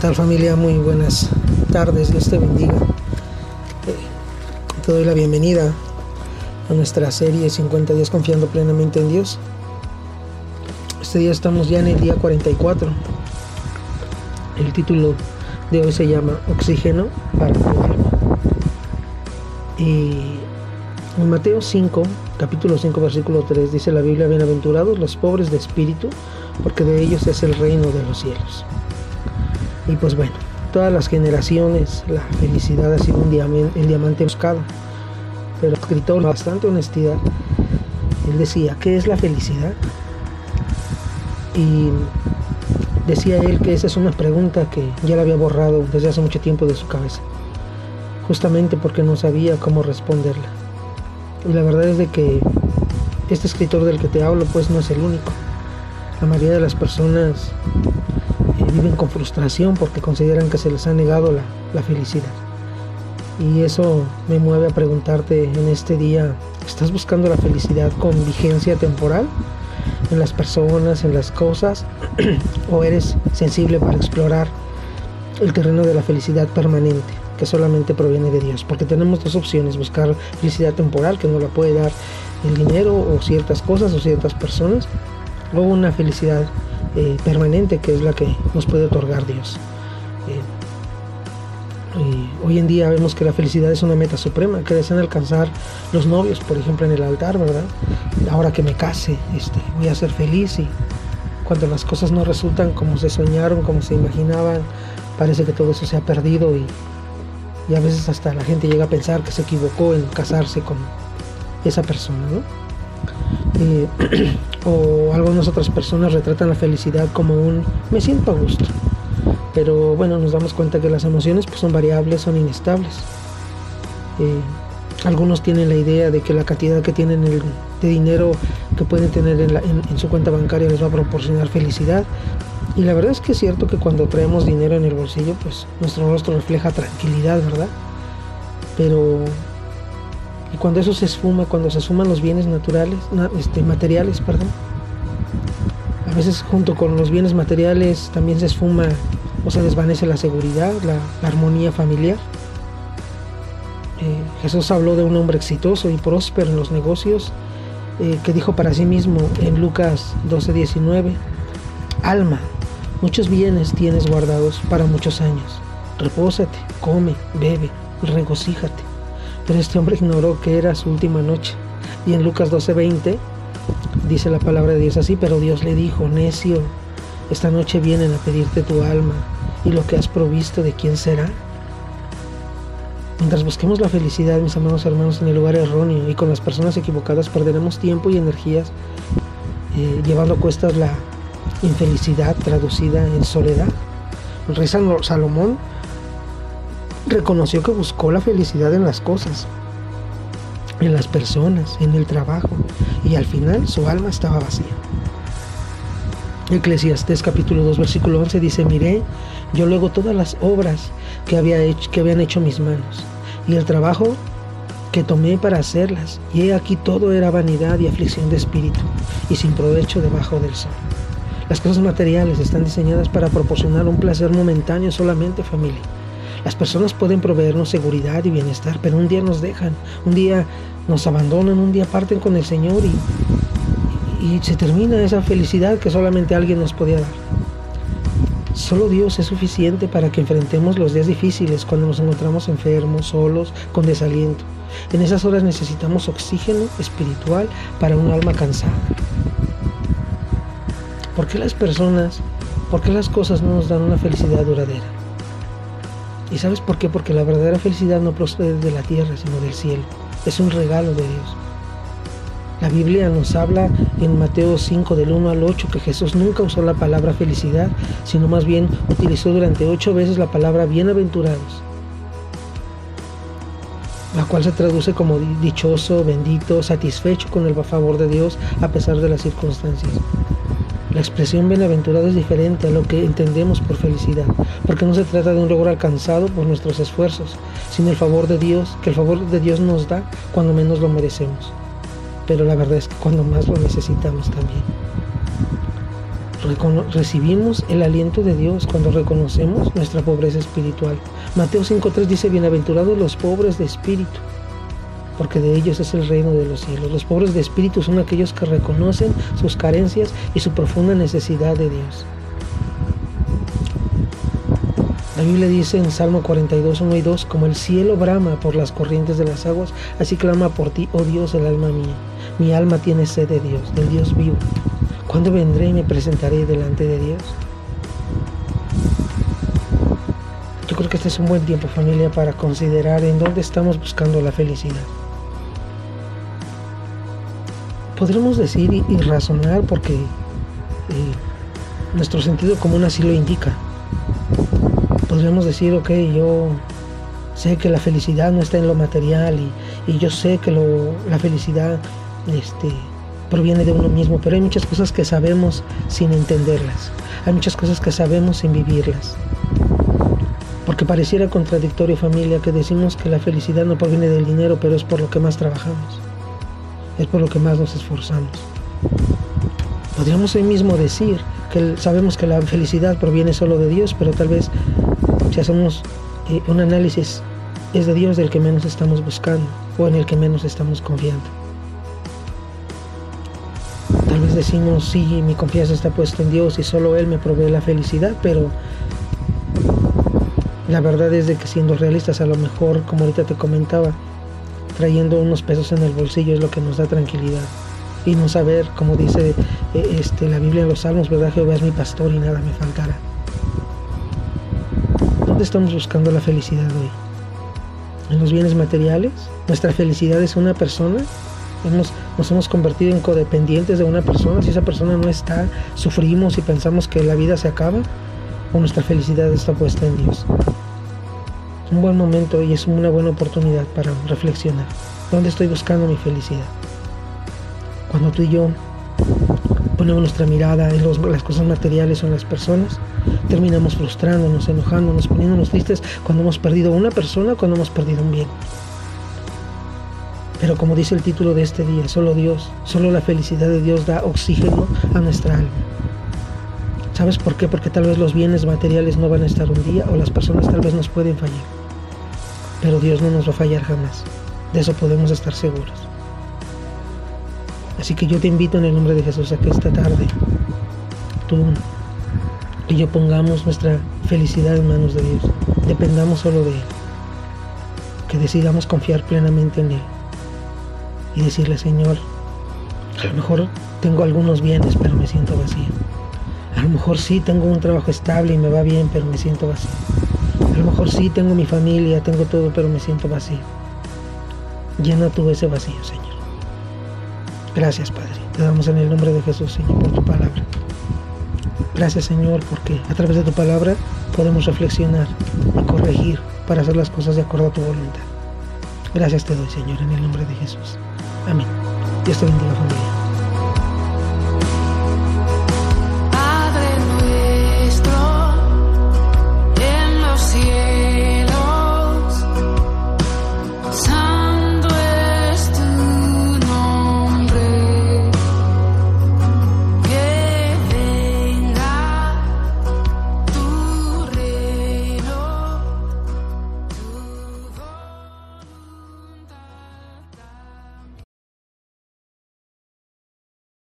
¿Qué tal familia? Muy buenas tardes, Dios te bendiga. Eh, te doy la bienvenida a nuestra serie 50 días confiando plenamente en Dios. Este día estamos ya en el día 44. El título de hoy se llama Oxígeno para tu alma. Y en Mateo 5, capítulo 5, versículo 3 dice la Biblia, bienaventurados los pobres de espíritu, porque de ellos es el reino de los cielos. Y pues bueno, todas las generaciones la felicidad ha sido un diamante, el diamante buscado. Pero el escritor, bastante honestidad, él decía, ¿qué es la felicidad? Y decía él que esa es una pregunta que ya la había borrado desde hace mucho tiempo de su cabeza, justamente porque no sabía cómo responderla. Y la verdad es de que este escritor del que te hablo pues no es el único. La mayoría de las personas viven con frustración porque consideran que se les ha negado la, felicidad. Y eso me mueve a preguntarte en este día, ¿estás buscando la felicidad con vigencia temporal en las personas, en las cosas? ¿O eres sensible para explorar el terreno de la felicidad permanente, que solamente proviene de Dios? Porque tenemos dos opciones, buscar felicidad temporal, que no la puede dar el dinero o ciertas cosas o ciertas personas, o una felicidad eh, permanente que es la que nos puede otorgar Dios. Eh, hoy en día vemos que la felicidad es una meta suprema que desean alcanzar los novios, por ejemplo, en el altar, ¿verdad? Ahora que me case, este, voy a ser feliz y cuando las cosas no resultan como se soñaron, como se imaginaban, parece que todo eso se ha perdido y, y a veces hasta la gente llega a pensar que se equivocó en casarse con esa persona, ¿no? Eh, o algunas otras personas retratan la felicidad como un me siento a gusto. Pero bueno, nos damos cuenta que las emociones pues, son variables, son inestables. Eh, algunos tienen la idea de que la cantidad que tienen de dinero que pueden tener en, en, su cuenta bancaria les va a proporcionar felicidad. Y la verdad es que es cierto que cuando traemos dinero en el bolsillo, pues nuestro rostro refleja tranquilidad, ¿verdad? Pero y cuando eso se esfuma, cuando se suman los bienes naturales, este, materiales, perdón, a veces junto con los bienes materiales también se esfuma o se desvanece la seguridad, la, armonía familiar. Eh, Jesús habló de un hombre exitoso y próspero en los negocios eh, que dijo para sí mismo en Lucas 12:19, Alma, muchos bienes tienes guardados para muchos años. Repósate, come, bebe, regocíjate. Pero este hombre ignoró que era su última noche. Y en Lucas 12:20 dice la palabra de Dios así, pero Dios le dijo, necio, esta noche vienen a pedirte tu alma y lo que has provisto de quién será. Mientras busquemos la felicidad, mis amados hermanos, en el lugar erróneo y con las personas equivocadas, perderemos tiempo y energías eh, llevando a cuestas la infelicidad traducida en soledad. El Salomón reconoció que buscó la felicidad en las cosas, en las personas, en el trabajo, y al final su alma estaba vacía. Eclesiastés capítulo 2 versículo 11 dice, miré yo luego todas las obras que, había hecho, que habían hecho mis manos y el trabajo que tomé para hacerlas, y he aquí todo era vanidad y aflicción de espíritu y sin provecho debajo del sol. Las cosas materiales están diseñadas para proporcionar un placer momentáneo solamente familia las personas pueden proveernos seguridad y bienestar, pero un día nos dejan, un día nos abandonan, un día parten con el Señor y, se termina esa felicidad que solamente alguien nos podía dar. Solo Dios es suficiente para que enfrentemos los días difíciles cuando nos encontramos enfermos, solos, con desaliento. En esas horas necesitamos oxígeno espiritual para un alma cansada. ¿Por qué las personas, por qué las cosas no nos dan una felicidad duradera? ¿Y sabes por qué? Porque la verdadera felicidad no procede de la tierra, sino del cielo. Es un regalo de Dios. La Biblia nos habla en Mateo 5 del 1 al 8 que Jesús nunca usó la palabra felicidad, sino más bien utilizó durante ocho veces la palabra bienaventurados, la cual se traduce como dichoso, bendito, satisfecho con el favor de Dios a pesar de las circunstancias. La expresión bienaventurado es diferente a lo que entendemos por felicidad, porque no se trata de un logro alcanzado por nuestros esfuerzos, sino el favor de Dios, que el favor de Dios nos da cuando menos lo merecemos. Pero la verdad es que cuando más lo necesitamos también. recibimos el aliento de Dios cuando reconocemos nuestra pobreza espiritual. Mateo 5.3 dice, bienaventurados los pobres de espíritu, porque de ellos es el reino de los cielos. Los pobres de espíritu son aquellos que reconocen sus carencias y su profunda necesidad de Dios. La Biblia dice en Salmo 42, 1 y 2, como el cielo brama por las corrientes de las aguas, así clama por ti, oh Dios, el alma mía. Mi alma tiene sed de Dios, del Dios vivo. ¿Cuándo vendré y me presentaré delante de Dios? Yo creo que este es un buen tiempo familia para considerar en dónde estamos buscando la felicidad. Podremos decir y, razonar porque eh, nuestro sentido común así lo indica. Podríamos decir, ok, yo sé que la felicidad no está en lo material y, yo sé que la felicidad este, proviene de uno mismo, pero hay muchas cosas que sabemos sin entenderlas. Hay muchas cosas que sabemos sin vivirlas. Porque pareciera contradictorio familia que decimos que la felicidad no proviene del dinero, pero es por lo que más trabajamos es por lo que más nos esforzamos. Podríamos hoy mismo decir que sabemos que la felicidad proviene solo de Dios, pero tal vez si hacemos eh, un análisis es de Dios del que menos estamos buscando o en el que menos estamos confiando. Tal vez decimos, sí, mi confianza está puesta en Dios y solo Él me provee la felicidad, pero la verdad es de que siendo realistas, a lo mejor, como ahorita te comentaba, trayendo unos pesos en el bolsillo es lo que nos da tranquilidad. Y no saber, como dice eh, este, la Biblia en los Salmos, ¿verdad? Jehová es mi pastor y nada me faltará. ¿Dónde estamos buscando la felicidad hoy? ¿En los bienes materiales? ¿Nuestra felicidad es una persona? Hemos, nos hemos convertido en codependientes de una persona. Si esa persona no está, sufrimos y pensamos que la vida se acaba. ¿O nuestra felicidad está puesta en Dios? Un buen momento y es una buena oportunidad para reflexionar. ¿Dónde estoy buscando mi felicidad? Cuando tú y yo ponemos nuestra mirada en las cosas materiales o en las personas, terminamos frustrándonos, enojándonos, poniéndonos tristes cuando hemos perdido una persona, cuando hemos perdido un bien. Pero como dice el título de este día, solo Dios, solo la felicidad de Dios da oxígeno a nuestra alma. ¿Sabes por qué? Porque tal vez los bienes materiales no van a estar un día o las personas tal vez nos pueden fallar pero Dios no nos va a fallar jamás. De eso podemos estar seguros. Así que yo te invito en el nombre de Jesús a que esta tarde tú y yo pongamos nuestra felicidad en manos de Dios. Dependamos solo de Él. Que decidamos confiar plenamente en Él. Y decirle, Señor, a lo mejor tengo algunos bienes, pero me siento vacío. A lo mejor sí tengo un trabajo estable y me va bien, pero me siento vacío. A lo mejor sí tengo mi familia, tengo todo, pero me siento vacío. Llena tú ese vacío, Señor. Gracias, Padre. Te damos en el nombre de Jesús, Señor, por tu palabra. Gracias, Señor, porque a través de tu palabra podemos reflexionar y corregir para hacer las cosas de acuerdo a tu voluntad. Gracias te doy, Señor, en el nombre de Jesús. Amén. Dios te bendiga, familia.